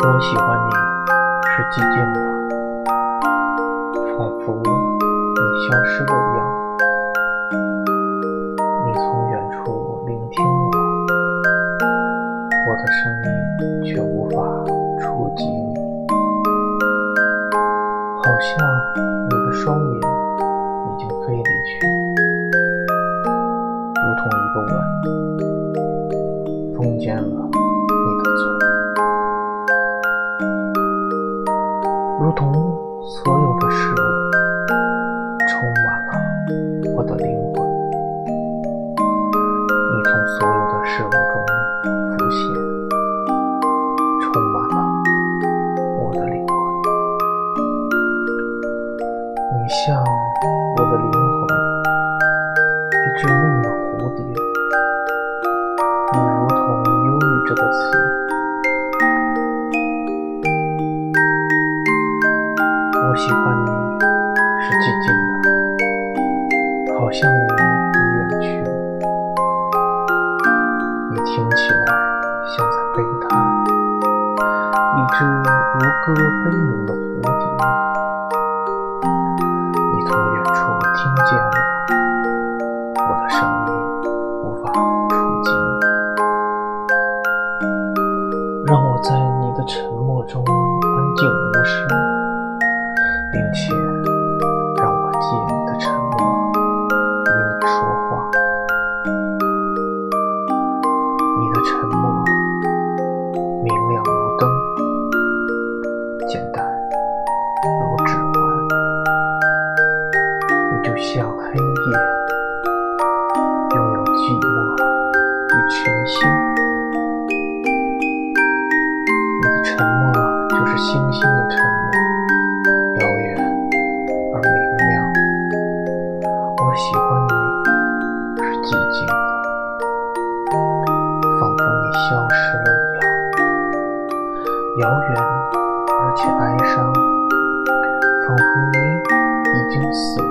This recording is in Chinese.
我喜欢你是寂静的，仿佛你消失了一样。你从远处聆听我，我的声音却无法触及你。好像你的双眼如同所有的事物充满了我的灵魂，你从所有的事物中浮现，充满了我的灵魂。你像我的灵魂，一只梦的蝴蝶，你如同忧郁这个词。喜欢你是寂静的，好像你已远去，你听起来像在悲叹，一只如歌悲鸣的蝴蝶。你从远处听见我，我的声音无法触及，让我在你的沉默中安静无声。并且让我借你的沉默与你说话。你的沉默明亮如灯，简单如指环。你就像黑夜，拥有寂寞与全新。你的沉默就是星星消失了一样；遥远而且哀伤，仿佛你已经死了。